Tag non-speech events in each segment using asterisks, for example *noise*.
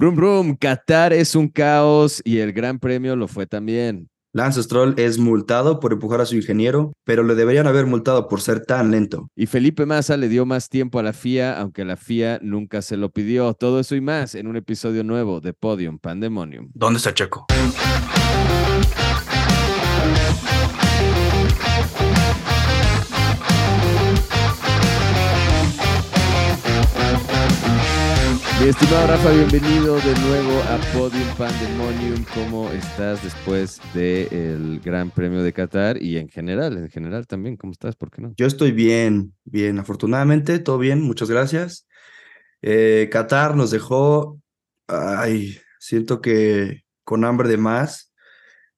Brum Brum, Qatar es un caos y el Gran Premio lo fue también. Lance Stroll es multado por empujar a su ingeniero, pero le deberían haber multado por ser tan lento. Y Felipe Massa le dio más tiempo a la FIA, aunque la FIA nunca se lo pidió. Todo eso y más en un episodio nuevo de Podium Pandemonium. ¿Dónde está Checo? Estimado Rafa, bienvenido de nuevo a Podium Pandemonium. ¿Cómo estás después del Gran Premio de Qatar y en general, en general también? ¿Cómo estás? ¿Por qué no? Yo estoy bien, bien, afortunadamente, todo bien, muchas gracias. Eh, Qatar nos dejó, ay, siento que con hambre de más,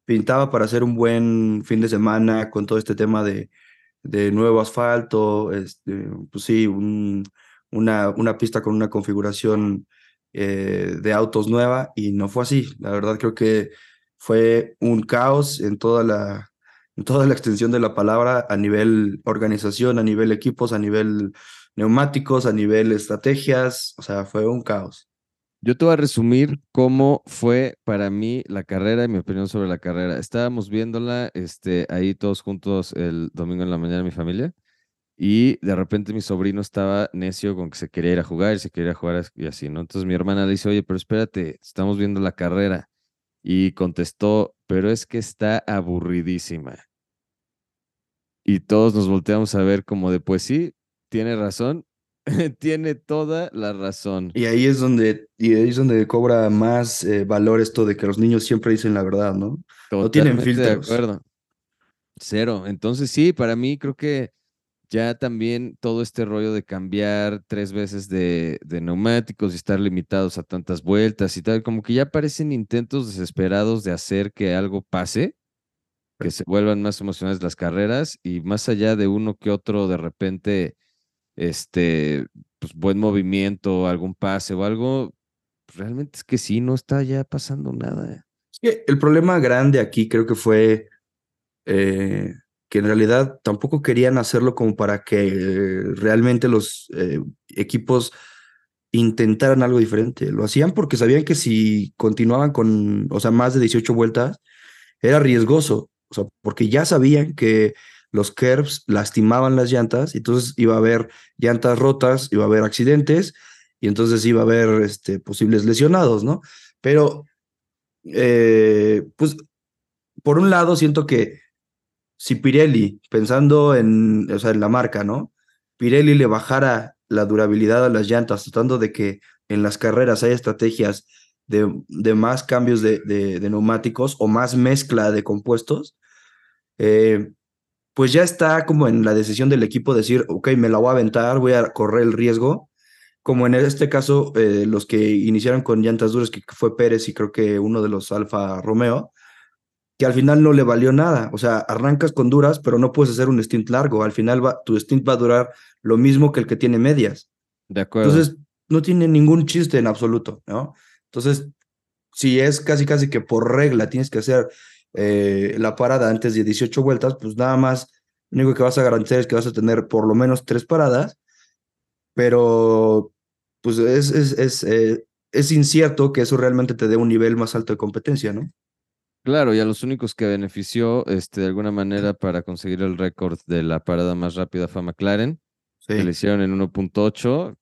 pintaba para hacer un buen fin de semana con todo este tema de, de nuevo asfalto, este, pues sí, un una, una pista con una configuración eh, de autos nueva y no fue así. La verdad creo que fue un caos en toda la, en toda la extensión de la palabra a nivel organización, a nivel equipos, a nivel neumáticos, a nivel estrategias, o sea, fue un caos. Yo te voy a resumir cómo fue para mí la carrera y mi opinión sobre la carrera. Estábamos viéndola este, ahí todos juntos el domingo en la mañana, mi familia. Y de repente mi sobrino estaba necio con que se quería ir a jugar y se quería ir a jugar y así, ¿no? Entonces mi hermana le dice, oye, pero espérate, estamos viendo la carrera. Y contestó, pero es que está aburridísima. Y todos nos volteamos a ver como de, pues sí, tiene razón, *laughs* tiene toda la razón. Y ahí es donde, y ahí es donde cobra más eh, valor esto de que los niños siempre dicen la verdad, ¿no? no tienen filtros. De acuerdo. Cero. Entonces sí, para mí creo que ya también todo este rollo de cambiar tres veces de, neumáticos y estar limitados a tantas vueltas y tal, como que ya parecen intentos desesperados de hacer que algo pase, que se vuelvan más emocionales las carreras y más allá de uno que otro de repente, este, pues buen movimiento, algún pase o algo, realmente es que sí, no está ya pasando nada. el problema grande aquí creo que fue... Eh que en realidad tampoco querían hacerlo como para que realmente los eh, equipos intentaran algo diferente. Lo hacían porque sabían que si continuaban con, o sea, más de 18 vueltas, era riesgoso, o sea, porque ya sabían que los curbs lastimaban las llantas, entonces iba a haber llantas rotas, iba a haber accidentes, y entonces iba a haber este, posibles lesionados, ¿no? Pero, eh, pues, por un lado, siento que si Pirelli, pensando en, o sea, en la marca, ¿no? Pirelli le bajara la durabilidad a las llantas, tratando de que en las carreras haya estrategias de, de más cambios de, de, neumáticos o más mezcla de compuestos, eh, pues ya está como en la decisión del equipo decir, ok, me la voy a aventar, voy a correr el riesgo, como en este caso eh, los que iniciaron con llantas duras, que fue Pérez y creo que uno de los Alfa Romeo, que al final no le valió nada. O sea, arrancas con duras, pero no puedes hacer un stint largo. Al final va, tu stint va a durar lo mismo que el que tiene medias. De acuerdo. Entonces, no tiene ningún chiste en absoluto, ¿no? Entonces, si es casi, casi que por regla tienes que hacer eh, la parada antes de 18 vueltas, pues nada más, lo único que vas a garantizar es que vas a tener por lo menos tres paradas, pero pues es, es, es, eh, es incierto que eso realmente te dé un nivel más alto de competencia, ¿no? Claro, y a los únicos que benefició este, de alguna manera para conseguir el récord de la parada más rápida fue McLaren, que le hicieron en 1.8.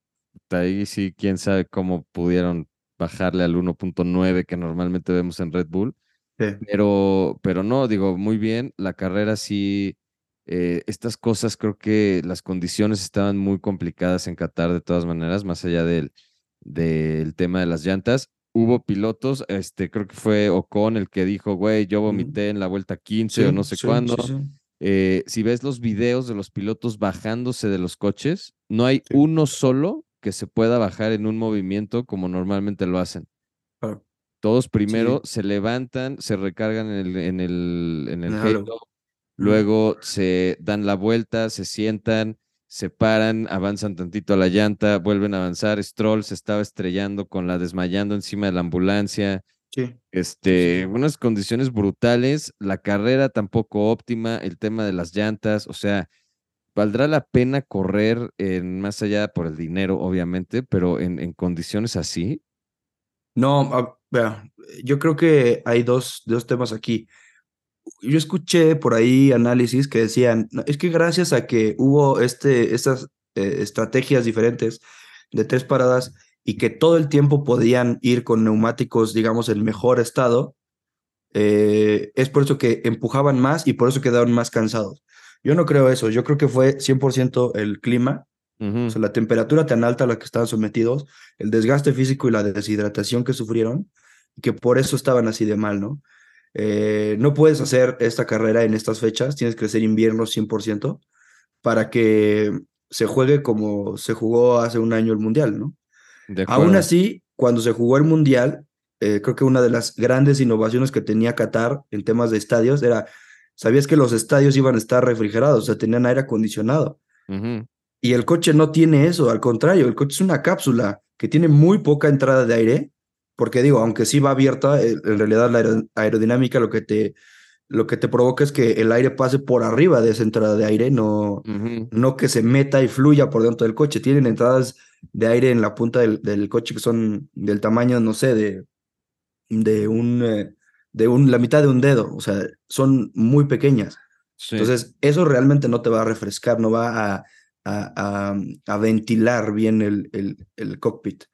Ahí sí, quién sabe cómo pudieron bajarle al 1.9 que normalmente vemos en Red Bull. Pero, pero no, digo, muy bien, la carrera sí, eh, estas cosas creo que las condiciones estaban muy complicadas en Qatar de todas maneras, más allá del, del tema de las llantas hubo pilotos, este, creo que fue Ocon el que dijo, güey, yo vomité en la vuelta 15 o no sé cuándo. Eh, si ves los videos de los pilotos bajándose de los coches, no hay uno solo que se pueda bajar en un movimiento como normalmente lo hacen. Todos primero se levantan, se recargan en el, en el, en el luego se dan la vuelta, se sientan, se paran, avanzan tantito a la llanta, vuelven a avanzar. Stroll se estaba estrellando con la desmayando encima de la ambulancia. Sí. Este, unas condiciones brutales, la carrera tampoco óptima, el tema de las llantas, o sea, valdrá la pena correr en más allá por el dinero, obviamente, pero en, en condiciones así. No, yo creo que hay dos, dos temas aquí. Yo escuché por ahí análisis que decían, es que gracias a que hubo este, estas eh, estrategias diferentes de tres paradas y que todo el tiempo podían ir con neumáticos, digamos, en mejor estado, eh, es por eso que empujaban más y por eso quedaron más cansados. Yo no creo eso, yo creo que fue 100% el clima, o sea, la temperatura tan alta a la que estaban sometidos, el desgaste físico y la deshidratación que sufrieron, y que por eso estaban así de mal, ¿no? Eh, no puedes hacer esta carrera en estas fechas, tienes que hacer invierno 100% para que se juegue como se jugó hace un año el Mundial, ¿no? Aún así, cuando se jugó el Mundial, eh, creo que una de las grandes innovaciones que tenía Qatar en temas de estadios era, sabías que los estadios iban a estar refrigerados, o sea, tenían aire acondicionado. Y el coche no tiene eso, al contrario, el coche es una cápsula que tiene muy poca entrada de aire, porque digo, aunque sí va abierta, eh, en realidad la aerodinámica lo que te lo que te provoca es que el aire pase por arriba de esa entrada de aire, no, no que se meta y fluya por dentro del coche. Tienen entradas de aire en la punta del, del coche que son del tamaño, no sé, de, de un, eh, de un, la mitad de un dedo, o sea, son muy pequeñas. Entonces, eso realmente no te va a refrescar, no va a, a, a, ventilar bien el, el, el cockpit.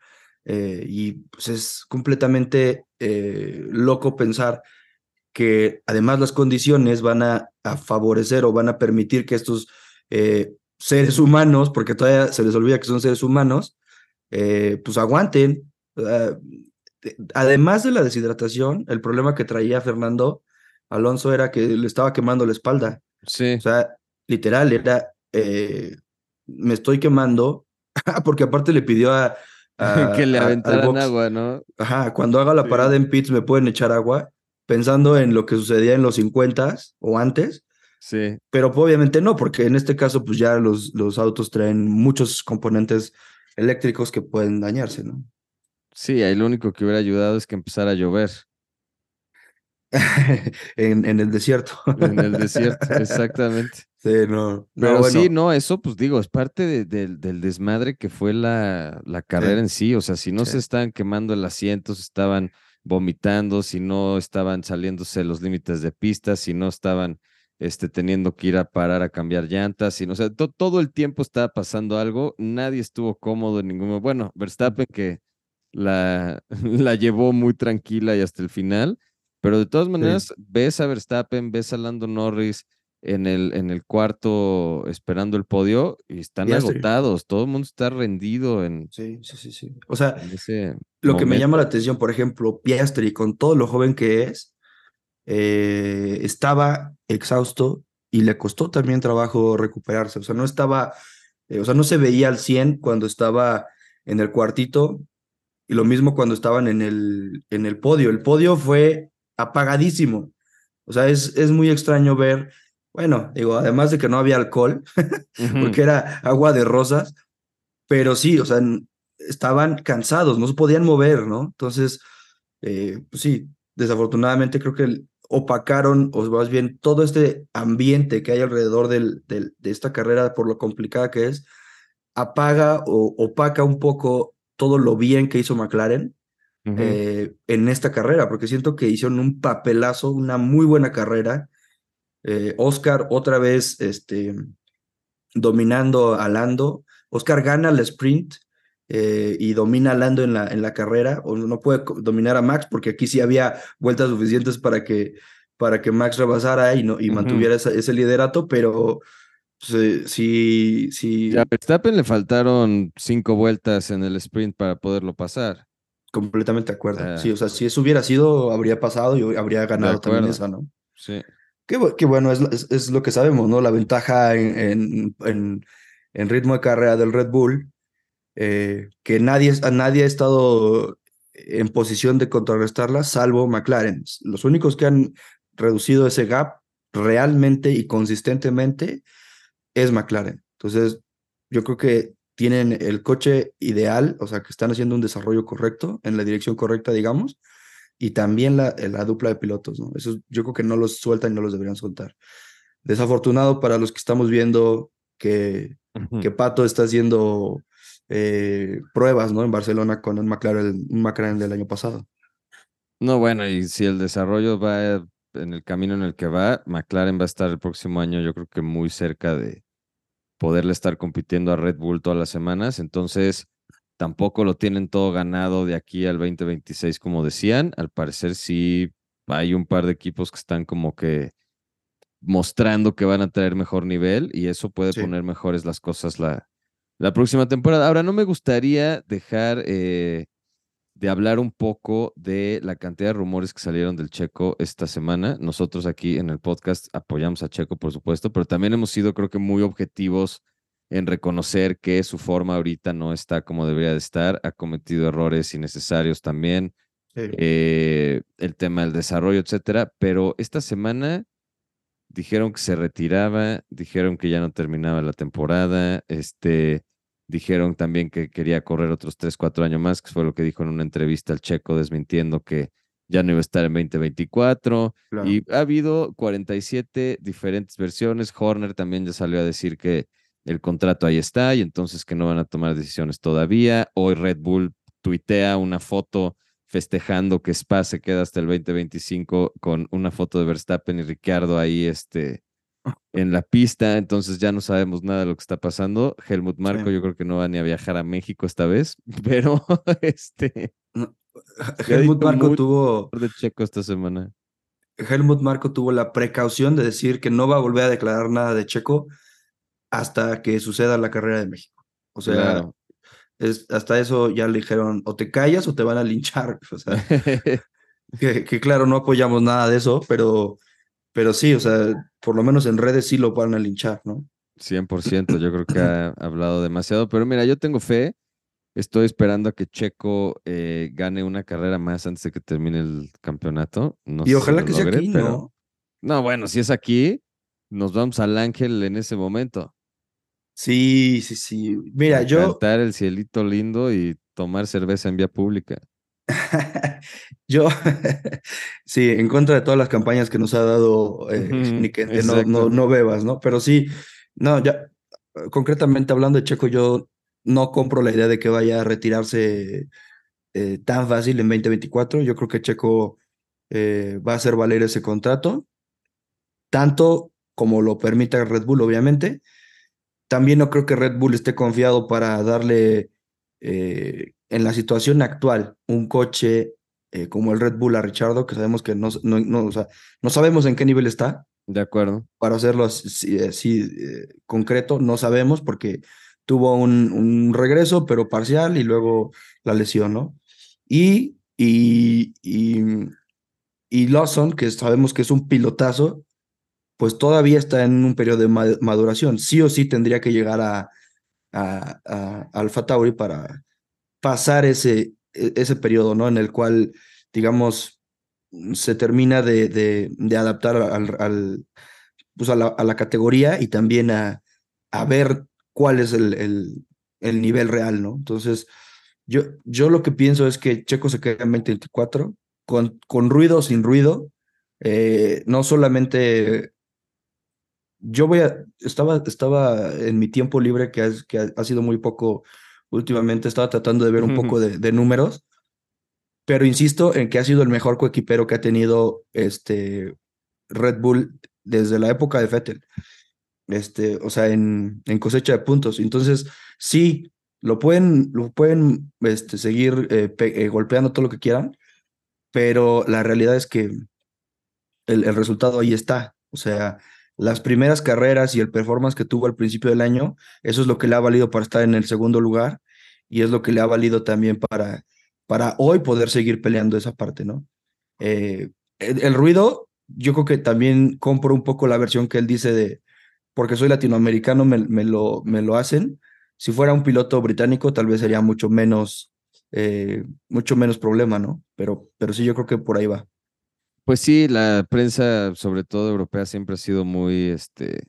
Eh, y pues es completamente eh, loco pensar que además las condiciones van a, a, favorecer o van a permitir que estos seres humanos, porque todavía se les olvida que son seres humanos, pues aguanten. Ah, además de la deshidratación, el problema que traía Fernando Alonso era que le estaba quemando la espalda. Sí. O sea, literal, era, eh, me estoy quemando, *laughs* porque aparte le pidió a... *laughs* que le aventaran agua, ¿no? Ajá, cuando haga la parada en pits me pueden echar agua, pensando en lo que sucedía en los 50 o antes. Sí. Pero obviamente no, porque en este caso, pues ya los, los autos traen muchos componentes eléctricos que pueden dañarse, ¿no? Sí, ahí lo único que hubiera ayudado es que empezara a llover. *laughs* en, en, el desierto. en el desierto, *laughs* exactamente. Sí, no. Pero sí, no, eso pues digo, es parte del desmadre que fue la, la carrera en sí. O sea, si no se estaban quemando el asiento, se estaban vomitando, si no estaban saliéndose los límites de pista, si no estaban este, teniendo que ir a parar a cambiar llantas, si no, o sea, todo el tiempo estaba pasando algo, nadie estuvo cómodo en ningún Bueno, Verstappen que la, *laughs* la llevó muy tranquila y hasta el final. Pero de todas maneras, ves a Verstappen, ves a Lando Norris en el, en el cuarto esperando el podio y están agotados. Todo el mundo está rendido en. Sí, sí, sí. sí. O sea, lo que me llama la atención, por ejemplo, Piastri, con todo lo joven que es, eh, estaba exhausto y le costó también trabajo recuperarse. O sea, no estaba, eh, o sea, no se veía al 100 cuando estaba en el cuartito y lo mismo cuando estaban en el, en el podio. El podio fue apagadísimo. O sea, es, es muy extraño ver, bueno, digo, además de que no había alcohol, *laughs* porque era agua de rosas, pero sí, o sea, estaban cansados, no se podían mover, ¿no? Entonces, eh, pues sí, desafortunadamente creo que opacaron, o más bien todo este ambiente que hay alrededor del, del, de esta carrera, por lo complicada que es, apaga o opaca un poco todo lo bien que hizo McLaren eh, en esta carrera, porque siento que hicieron un papelazo, una muy buena carrera. Eh, Oscar otra vez este, dominando a Lando. Oscar gana el sprint eh, y domina a Lando en la, en la carrera. O no puede dominar a Max porque aquí sí había vueltas suficientes para que, para que Max rebasara y, no, y mantuviera ese liderato, pero Sí, sí. A Verstappen le faltaron cinco vueltas en el sprint para poderlo pasar. Completamente de acuerdo. sí, o sea, si eso hubiera sido, habría pasado y habría ganado también esa, ¿no? Sí. Qué, bueno, es, es, lo que sabemos, ¿no? La ventaja en, en, en, ritmo de carrera del Red Bull, eh, que nadie, nadie ha estado en posición de contrarrestarla, salvo McLaren. Los únicos que han reducido ese gap realmente y consistentemente es McLaren. Entonces, yo creo que tienen el coche ideal, o sea, que están haciendo un desarrollo correcto, en la dirección correcta, digamos, y también la, la dupla de pilotos, ¿no? Eso yo creo que no los sueltan y no los deberían soltar. Desafortunado para los que estamos viendo que, que Pato está haciendo eh, pruebas, ¿no? En Barcelona con un McLaren, un McLaren del año pasado. No, bueno, y si el desarrollo va en el camino en el que va, McLaren va a estar el próximo año, yo creo que muy cerca de poderle estar compitiendo a Red Bull todas las semanas. Entonces, tampoco lo tienen todo ganado de aquí al 2026, como decían. Al parecer, sí hay un par de equipos que están como que mostrando que van a traer mejor nivel y eso puede poner mejores las cosas la, la próxima temporada. Ahora, no me gustaría dejar eh, de hablar un poco de la cantidad de rumores que salieron del Checo esta semana. Nosotros aquí en el podcast apoyamos a Checo, por supuesto, pero también hemos sido, creo que, muy objetivos en reconocer que su forma ahorita no está como debería de estar. Ha cometido errores innecesarios también. Eh, el tema del desarrollo, etcétera. Pero esta semana dijeron que se retiraba, dijeron que ya no terminaba la temporada. Este Dijeron también que quería correr otros 3, 4 años más, que fue lo que dijo en una entrevista al Checo, desmintiendo que ya no iba a estar en 2024. Y ha habido 47 diferentes versiones. Horner también ya salió a decir que el contrato ahí está y entonces que no van a tomar decisiones todavía. Hoy Red Bull tuitea una foto festejando que Spa se queda hasta el 2025 con una foto de Verstappen y Ricciardo ahí este, en la pista, entonces ya no sabemos nada de lo que está pasando. Helmut Marco yo creo que no va ni a viajar a México esta vez, *laughs* pero este... Helmut Marco tuvo... De Checo esta semana. Helmut Marco tuvo la precaución de decir que no va a volver a declarar nada de Checo hasta que suceda la carrera de México. O sea, es, hasta eso ya le dijeron, o te callas o te van a linchar. *laughs* O sea, *laughs* que claro, no apoyamos nada de eso, pero pero sí, o sea, por lo menos en redes sí lo van a linchar, ¿no? 100%, yo creo que ha hablado demasiado, pero mira, yo tengo fe, estoy esperando a que Checo eh, gane una carrera más antes de que termine el campeonato. No y ojalá que sea aquí, ¿no? No, bueno, si es aquí, nos vamos al Ángel en ese momento. Sí, sí, sí. Mira, yo. Cantar el cielito lindo y tomar cerveza en vía pública. *laughs* Yo, *laughs* sí, en contra de todas las campañas que nos ha dado eh, no, no, no, bebas, ¿no? Pero sí, no, ya, concretamente hablando de Checo, yo no compro la idea de que vaya a retirarse eh, tan fácil en 2024. Yo creo que Checo eh, va a hacer valer ese contrato, tanto como lo permita Red Bull, obviamente. También no creo que Red Bull esté confiado para darle en la situación actual un coche eh, como el Red Bull a Richardo, que sabemos que no, no, no, o sea, no sabemos en qué nivel está. De acuerdo. Para hacerlo así, eh, concreto, no sabemos porque tuvo un, un, regreso, pero parcial, y luego la lesión, ¿no? Y, y, y, y Lawson, que sabemos que es un pilotazo, pues todavía está en un periodo de maduración. Sí o sí tendría que llegar a, a, a Alfa Tauri para, pasar ese, e, ese periodo, ¿no? En el cual, digamos, se termina de, de, adaptar al, pues a, la, a, la, categoría y también a, a ver cuál es el, el, el, nivel real, ¿no? Entonces, yo, yo lo que pienso es que Checo se queda en 2024, con, con ruido o sin ruido, eh, no solamente yo voy a, estaba, estaba en mi tiempo libre, que, que ha, sido muy poco últimamente estaba tratando de ver un poco de, números, pero insisto en que ha sido el mejor coequipero que ha tenido este Red Bull desde la época de Vettel, este, o sea, en, en cosecha de puntos. Entonces, sí, lo pueden, lo pueden este, seguir eh, eh, golpeando todo lo que quieran, pero la realidad es que el, el resultado ahí está. O sea, las primeras carreras y el performance que tuvo al principio del año, eso es lo que le ha valido para estar en el segundo lugar y es lo que le ha valido también para, para hoy poder seguir peleando esa parte, ¿no? Eh, el, ruido, yo creo que también compro un poco la versión que él dice de, porque soy latinoamericano, me, lo, me lo hacen. Si fuera un piloto británico, tal vez sería mucho menos, eh, mucho menos problema, ¿no? Pero, pero sí, yo creo que por ahí va. Pues sí, la prensa, sobre todo europea, siempre ha sido muy, este,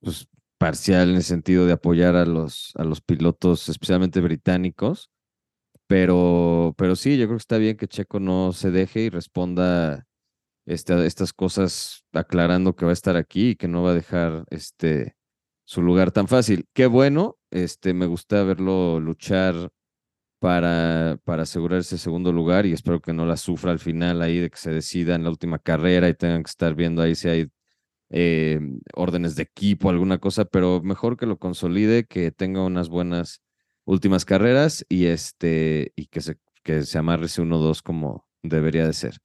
pues, parcial en el sentido de apoyar a los, a los pilotos, especialmente británicos. Pero, pero sí, yo creo que está bien que Checo no se deje y responda este, estas cosas aclarando que va a estar aquí y que no va a dejar este, su lugar tan fácil. Qué bueno, este, me gusta verlo luchar para, para asegurar ese segundo lugar y espero que no la sufra al final ahí de que se decida en la última carrera y tengan que estar viendo ahí si hay eh, órdenes de equipo, alguna cosa, pero mejor que lo consolide, que tenga unas buenas últimas carreras y este y que se, que se amarre ese 1-2 como debería de ser.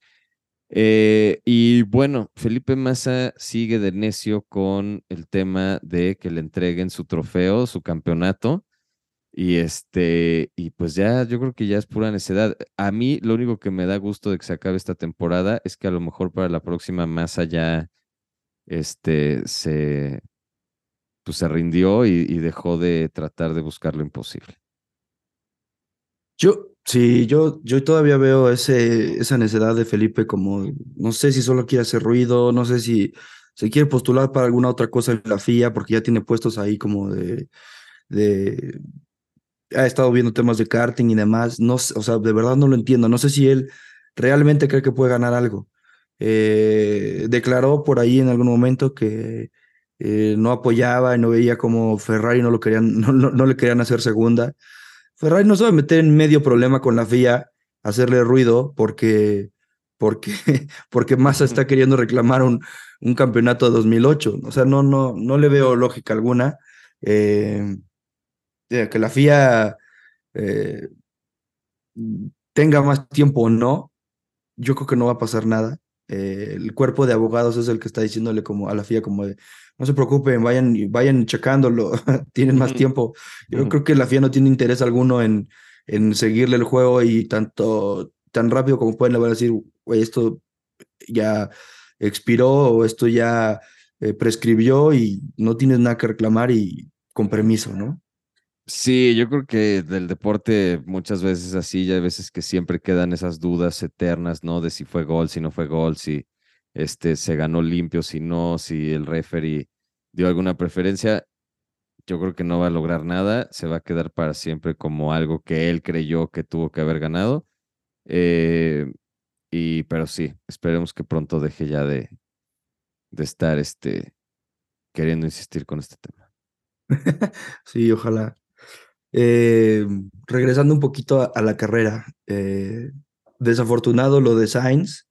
Eh, y bueno, Felipe Massa sigue de necio con el tema de que le entreguen su trofeo, su campeonato. Y este, y pues ya, yo creo que ya es pura necedad. A mí lo único que me da gusto de que se acabe esta temporada es que a lo mejor para la próxima Massa ya este, se, pues se rindió y, dejó de tratar de buscar lo imposible. Yo, sí, yo, yo todavía veo ese, esa necesidad de Felipe como, no sé si solo quiere hacer ruido, no sé si se quiere postular para alguna otra cosa en la FIA, porque ya tiene puestos ahí como de ha estado viendo temas de karting y demás, no, o sea, de verdad no lo entiendo, no sé si él realmente cree que puede ganar algo. Eh, declaró por ahí en algún momento que eh, no apoyaba y no veía como Ferrari no, lo querían, *laughs* no, no, le querían hacer segunda. Ferrari no a meter en medio problema con la FIA, hacerle ruido porque, porque, *laughs* porque Massa está queriendo reclamar un, un campeonato de 2008. O sea, no, no, no le veo lógica alguna. Eh, que la FIA tenga más tiempo o no, yo creo que no va a pasar nada. Eh, el cuerpo de abogados es el que está diciéndole como a la FIA como de no se preocupen, vayan, vayan checándolo, *laughs* tienen más tiempo. Yo creo que la FIA no tiene interés alguno en, en seguirle el juego y tanto tan rápido como pueden le van a decir, güey, esto ya expiró o esto ya eh, prescribió y no tienes nada que reclamar y con permiso, ¿no? Sí, yo creo que del deporte muchas veces así, ya hay veces que siempre quedan esas dudas eternas, ¿no? De si fue gol, si no fue gol, si este se ganó limpio, si no, si el referee dio alguna preferencia. Yo creo que no va a lograr nada, se va a quedar para siempre como algo que él creyó que tuvo que haber ganado. Eh, y, pero sí, esperemos que pronto deje ya de, de estar este, queriendo insistir con este tema. *laughs* sí, ojalá. Eh, regresando un poquito a, la carrera, eh, desafortunado lo de Sainz,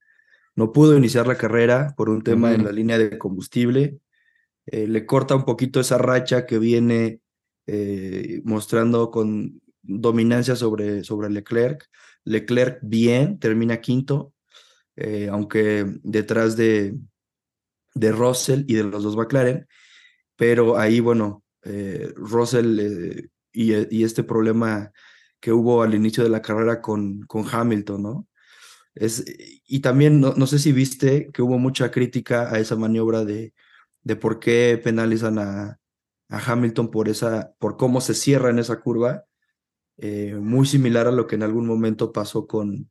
no pudo iniciar la carrera por un tema en la línea de combustible, eh, le corta un poquito esa racha que viene mostrando con dominancia sobre, sobre Leclerc. Leclerc bien, termina quinto, aunque detrás de, de Russell y de los dos McLaren, pero ahí, bueno, Russell eh, y, este problema que hubo al inicio de la carrera con, con Hamilton, ¿no? Es, y también, no, no, sé si viste que hubo mucha crítica a esa maniobra de, de por qué penalizan a, a Hamilton por, esa, por cómo se cierra en esa curva, eh, muy similar a lo que en algún momento pasó con,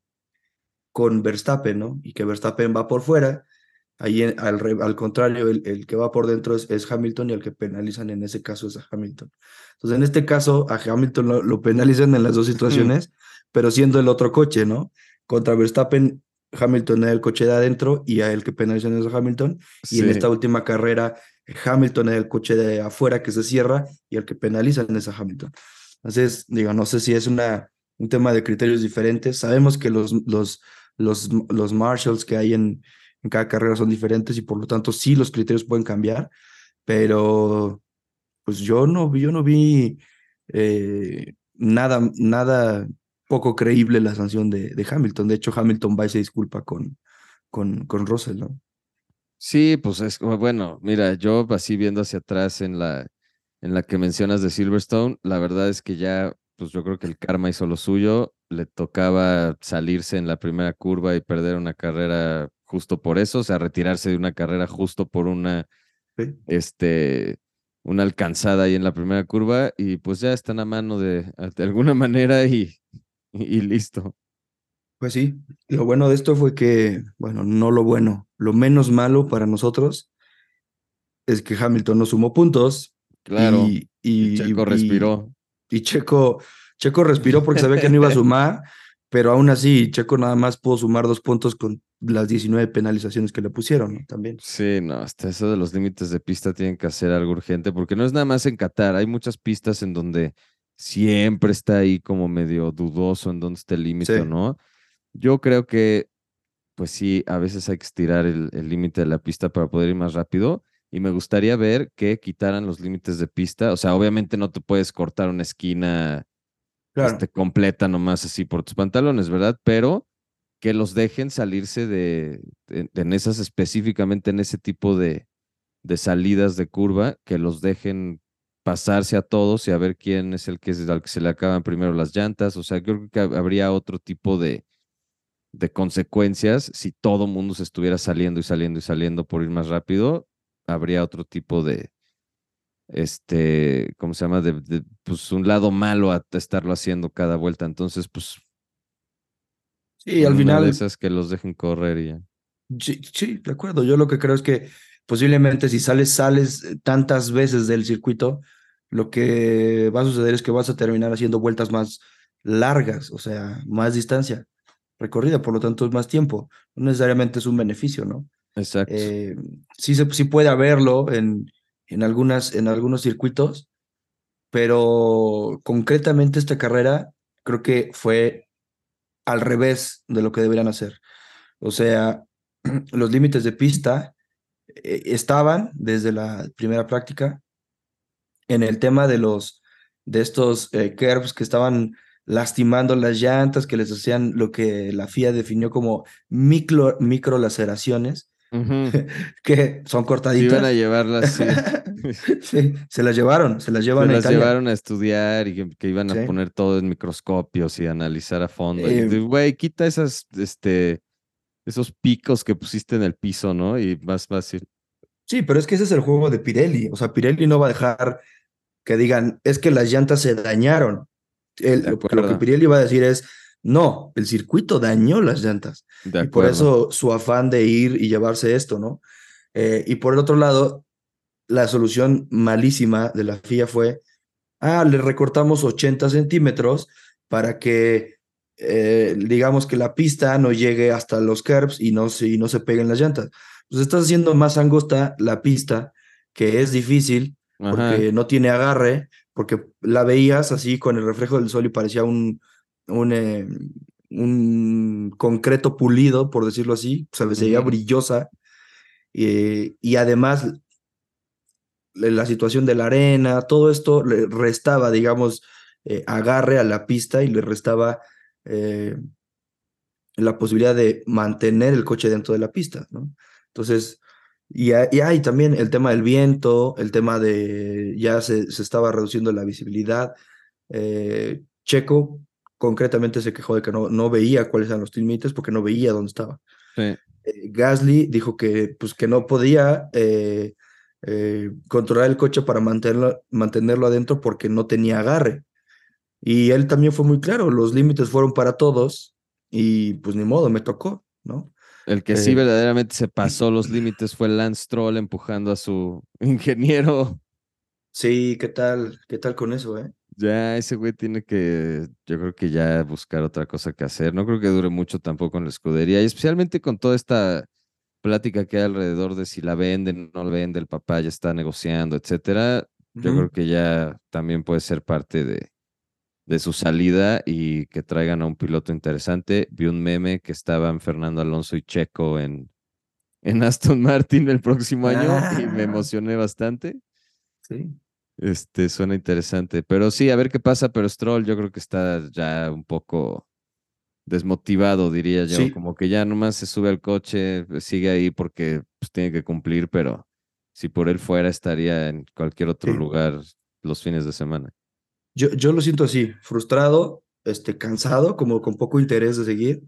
con Verstappen, ¿no? Y que Verstappen va por fuera Ahí al, al contrario, el, el, que va por dentro es, Hamilton y el que penalizan en ese caso es a Hamilton. Entonces, en este caso, a Hamilton lo, penalizan en las dos situaciones, pero siendo el otro coche, ¿no? Contra Verstappen, Hamilton era el coche de adentro y a el que penalizan es a Hamilton. Y en esta última carrera, Hamilton era el coche de afuera que se cierra y el que penalizan es a Hamilton. Entonces, digo, no sé si es una, un tema de criterios diferentes. Sabemos que los, los, los, los marshals que hay en, cada carrera son diferentes y por lo tanto sí los criterios pueden cambiar, pero pues yo no, yo no vi eh, nada, nada poco creíble la sanción de, de, Hamilton. De hecho, Hamilton va y se disculpa con, con, con Russell, ¿no? Sí, pues es bueno, mira, yo así viendo hacia atrás en la, en la que mencionas de Silverstone, la verdad es que ya, pues yo creo que el karma hizo lo suyo, le tocaba salirse en la primera curva y perder una carrera justo por eso, o sea, retirarse de una carrera justo por una, este, una alcanzada ahí en la primera curva y pues ya están a mano de, de alguna *laughs* manera y, y, listo. Pues sí, lo bueno de esto fue que, bueno, no lo bueno, lo menos malo para nosotros es que Hamilton no sumó puntos. Claro. Y, y Checo respiró. Y, Checo, Checo respiró porque sabía que no iba a *laughs* sumar, pero aún así Checo nada más pudo sumar dos puntos con las 19 penalizaciones que le pusieron también. Sí, no, hasta eso de los límites de pista tienen que hacer algo urgente, porque no es nada más en Qatar, hay muchas pistas en donde siempre está ahí como medio dudoso en dónde está el límite o no. Yo creo que, pues sí, a veces hay que estirar el límite de la pista para poder ir más rápido. Y me gustaría ver que quitaran los límites de pista. O sea, obviamente no te puedes cortar una esquina este, completa nomás así por tus pantalones, ¿verdad? Pero que los dejen salirse de, en esas específicamente en ese tipo de, de salidas de curva, que los dejen pasarse a todos y a ver quién es el que, al que se le acaban primero las llantas. O sea, creo que habría otro tipo de, de consecuencias si todo mundo se estuviera saliendo y saliendo y saliendo por ir más rápido. Habría otro tipo de, este, ¿cómo se llama? De, pues un lado malo a estarlo haciendo cada vuelta. Entonces, pues. Sí, al final. De esas que los dejen correr y ya. Sí, sí, de acuerdo. Yo lo que creo es que posiblemente si sales, sales eh, tantas veces del circuito, lo que va a suceder es que vas a terminar haciendo vueltas más largas, o sea, más distancia recorrida, por lo tanto es más tiempo. No necesariamente es un beneficio, ¿no? Exacto. Eh, sí, se, sí puede haberlo en, en, algunas, en algunos circuitos, pero concretamente esta carrera creo que fue al revés de lo que deberían hacer. O sea, *clears throat* los límites de pista eh, estaban desde la primera práctica en el tema de los de estos eh, curves que estaban lastimando las llantas, que les hacían lo que la FIA definió como micro, micro laceraciones, *laughs* que son cortaditas. Iban a llevarlas, *laughs* sí. se las llevaron, se las llevan se las llevaron a estudiar y que, iban a poner todo en microscopios y analizar a fondo. Eh, güey, quita esas, este, esos picos que pusiste en el piso, ¿no? Y más fácil. Sí, pero es que ese es el juego de Pirelli. O sea, Pirelli no va a dejar que digan, es que las llantas se dañaron. lo que Pirelli va a decir es, no, el circuito dañó las llantas. y por eso su afán de ir y llevarse esto, ¿no? Eh, y por el otro lado, la solución malísima de la FIA fue, ah, le recortamos 80 centímetros para que, eh, digamos que la pista no llegue hasta los curbs y no, se, y no se peguen las llantas. Pues estás haciendo más angosta la pista, que es difícil, porque no tiene agarre, porque la veías así con el reflejo del sol y parecía un, un, eh, un concreto pulido, por decirlo así, se veía brillosa. Eh, y además, la situación de la arena, todo esto le restaba, digamos, eh, agarre a la pista y le restaba la posibilidad de mantener el coche dentro de la pista, ¿no? Entonces, y, hay también el tema del viento, el tema de ya se, se estaba reduciendo la visibilidad. Checo concretamente se quejó de que no, no veía cuáles eran los límites porque no veía dónde estaba. Eh, Gasly dijo que, pues, que no podía eh, eh, controlar el coche para mantenerlo, mantenerlo adentro porque no tenía agarre. Y él también fue muy claro, los límites fueron para todos y pues ni modo, me tocó, ¿no? El que sí verdaderamente se pasó los límites fue Lance Stroll empujando a su *laughs* ingeniero. Sí, ¿qué tal? ¿Qué tal con eso, eh? Ya ese güey tiene que, yo creo que ya buscar otra cosa que hacer. No creo que dure mucho tampoco en la escudería, y especialmente con toda esta plática que hay alrededor de si la venden, no la vende, el papá ya está negociando, etcétera. Yo creo que ya también puede ser parte de, de su salida y que traigan a un piloto interesante. Vi un meme que estaban Fernando Alonso y Checo en, en Aston Martin el próximo año y me ah. emocioné bastante. Sí. Este, suena interesante. Pero sí, a ver qué pasa. Pero Stroll yo creo que está ya un poco desmotivado, diría yo. Como que ya nomás se sube al coche, pues, sigue ahí porque pues, tiene que cumplir, pero si por él fuera estaría en cualquier otro lugar los fines de semana. Yo, yo lo siento así, frustrado, este, cansado, como con poco interés de seguir.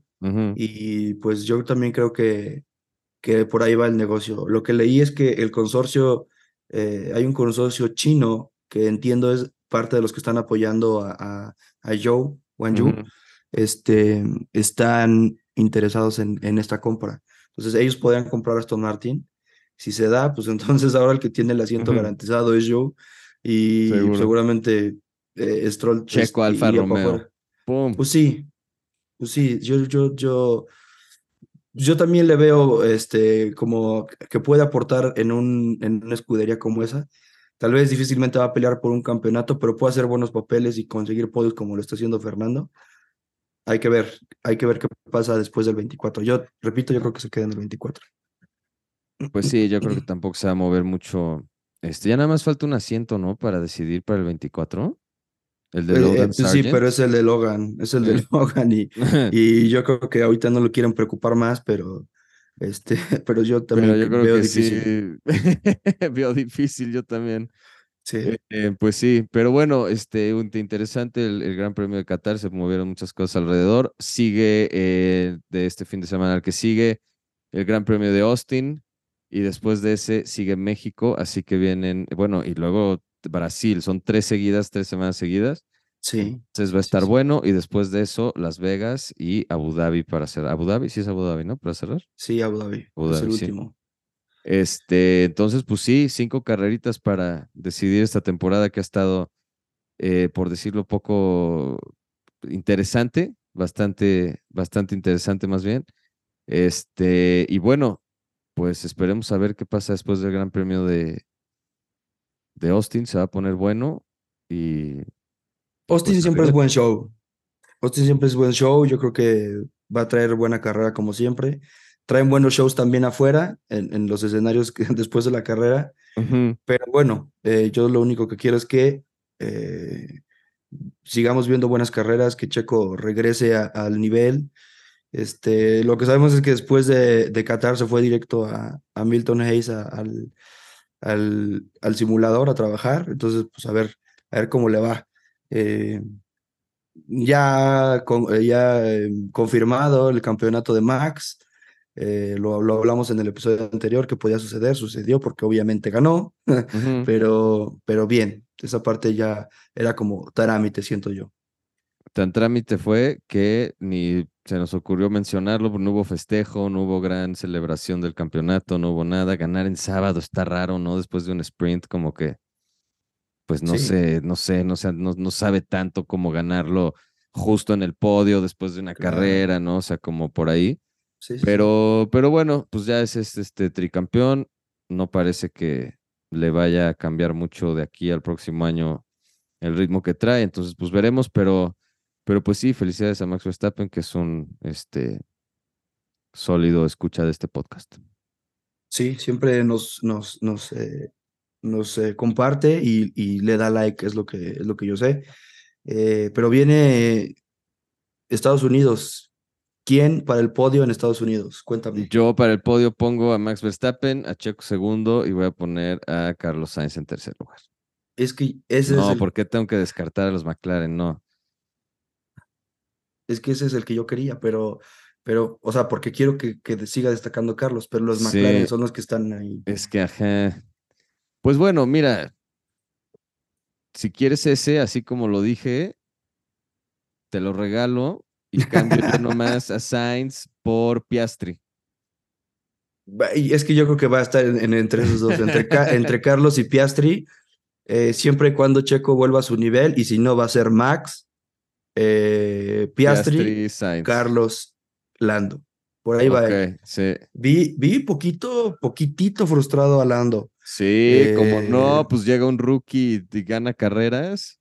Y pues yo también creo que, que por ahí va el negocio. Lo que leí es que el consorcio eh, hay un consorcio chino que entiendo es parte de los que están apoyando a, a, a Joe, Wang este, están interesados en, en, esta compra. Entonces ellos podrían comprar a Aston Martin. Si se da, pues *laughs* entonces ahora el que tiene el asiento garantizado es Joe y seguramente eh, Stroll. Pues, Checo Alfa Romeo. Pues sí, pues sí, yo, yo, yo, yo también le veo este, como que puede aportar en, un, en una escudería como esa. Tal vez difícilmente va a pelear por un campeonato, pero puede hacer buenos papeles y conseguir podios como lo está haciendo Fernando. Hay que ver, hay que ver qué pasa después del 24. Yo repito, yo creo que se queda en el 24. Pues sí, yo creo que tampoco se va a mover mucho. Este, ya nada más falta un asiento, ¿no? Para decidir para el 24. El de Logan. sí, pero es el de Logan, es el de Logan y, *laughs* y yo creo que ahorita no lo quieren preocupar más, pero este, *laughs* pero yo también yo creo veo que difícil. Sí. *laughs* veo difícil, yo también. Sí. Eh, eh, pues sí, pero bueno, este, interesante el, Gran Premio de Qatar, se movieron muchas cosas alrededor. Sigue eh, de este fin de semana al que sigue el Gran Premio de Austin y después de ese sigue México, así que vienen, bueno, y luego Brasil, son tres seguidas, tres semanas seguidas. Sí. Entonces va a estar bueno y después de eso Las Vegas y Abu Dhabi para cerrar. Abu Dhabi, sí es Abu Dhabi, ¿no? Para cerrar. Sí, Abu Dhabi. es el último. Este, entonces, pues sí, cinco carreritas para decidir esta temporada que ha estado, eh, por decirlo poco interesante, bastante, bastante interesante más bien. Este, y bueno, pues esperemos a ver qué pasa después del Gran Premio de, de Austin. Se va a poner bueno y Austin pues, siempre es buen show. Austin siempre es buen show. Yo creo que va a traer buena carrera como siempre. Traen buenos shows también afuera, en, los escenarios *laughs* después de la carrera. Pero bueno, eh, yo lo único que quiero es que eh, sigamos viendo buenas carreras, que Checo regrese al nivel. Este, lo que sabemos es que después de, de Qatar se fue directo a, a Milton Hayes al, al, al, simulador a trabajar. Entonces, pues a ver, a ver cómo le va. Eh, ya, eh, ya eh, confirmado el campeonato de Max, lo, hablamos en el episodio anterior que podía suceder, sucedió porque obviamente ganó, *laughs* pero, pero bien, esa parte ya era como trámite, siento yo. Tan trámite fue que ni se nos ocurrió mencionarlo, no hubo festejo, no hubo gran celebración del campeonato, no hubo nada. Ganar en sábado está raro, ¿no? Después de un sprint, como que pues no sé, no sé, no, sé no, sabe tanto cómo ganarlo justo en el podio después de una carrera, ¿no? O sea, como por ahí. Sí, pero, pero bueno, pues ya es este, este tricampeón. No parece que le vaya a cambiar mucho de aquí al próximo año el ritmo que trae. Entonces, pues veremos, pero, pero pues sí, felicidades a Max Verstappen, que es un este, sólido escucha de este podcast. Sí, siempre nos, nos, nos eh, nos eh, comparte y, le da like, es lo que, es lo que yo sé. Eh, pero viene Estados Unidos. ¿Quién para el podio en Estados Unidos? Cuéntame. Yo para el podio pongo a Max Verstappen, a Checo segundo y voy a poner a Carlos Sainz en tercer lugar. Es que ese no, es. No, ¿por qué tengo que descartar a los McLaren? No. Es que ese es el que yo quería, pero, pero, o sea, porque quiero que, que siga destacando Carlos, pero los McLaren son los que están ahí. Es que, ajá. Pues bueno, mira, si quieres ese, así como lo dije, te lo regalo y cambio *laughs* nomás a Sainz por Piastri. Es que yo creo que va a estar en, entre esos dos, entre, *laughs* Carlos y Piastri, eh, siempre y cuando Checo vuelva a su nivel, y si no va a ser Max, eh, Piastri, Carlos, Lando. Por ahí va. Sí. Vi, vi poquito, poquitito frustrado a Lando. Sí, como no, eh, pues llega un rookie y gana carreras.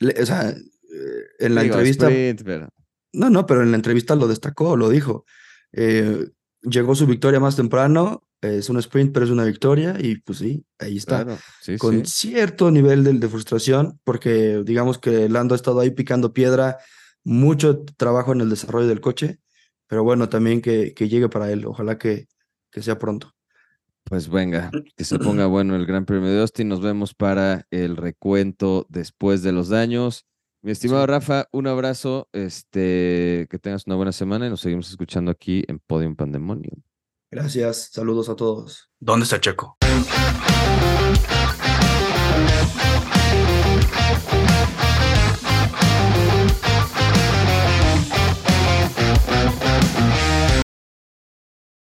o sea, eh, en la entrevista. No, no, pero en la entrevista lo destacó, lo dijo. Eh, llegó su victoria más temprano, es un sprint, pero es una victoria, y pues sí, ahí está. con cierto nivel de, de, frustración, porque digamos que Lando ha estado ahí picando piedra, mucho trabajo en el desarrollo del coche, pero bueno, también que, que llegue para él, ojalá que, que sea pronto. Pues venga, que se *clears throat* ponga bueno el Gran Premio de Austin. Nos vemos para el recuento después de los daños. Mi estimado Rafa, un abrazo, este, que tengas una buena semana y nos seguimos escuchando aquí en Podium Pandemonium. Gracias, saludos a todos. ¿Dónde está Checo?